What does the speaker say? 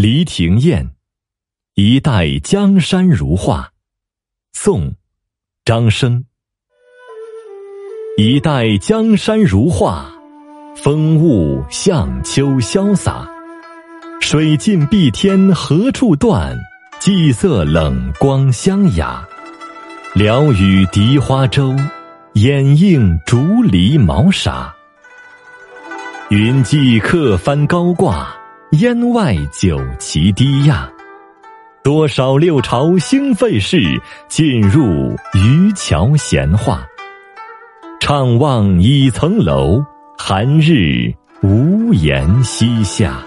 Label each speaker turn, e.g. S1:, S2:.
S1: 黎庭宴，一代江山如画。宋，张生。一代江山如画，风物向秋潇洒。水尽碧天何处断？霁色冷光香雅。聊与荻花洲，掩映竹篱茅舍。云际客帆高挂。烟外酒旗低压，多少六朝兴废事，尽入渔樵闲话。怅望倚层楼，寒日无言西下。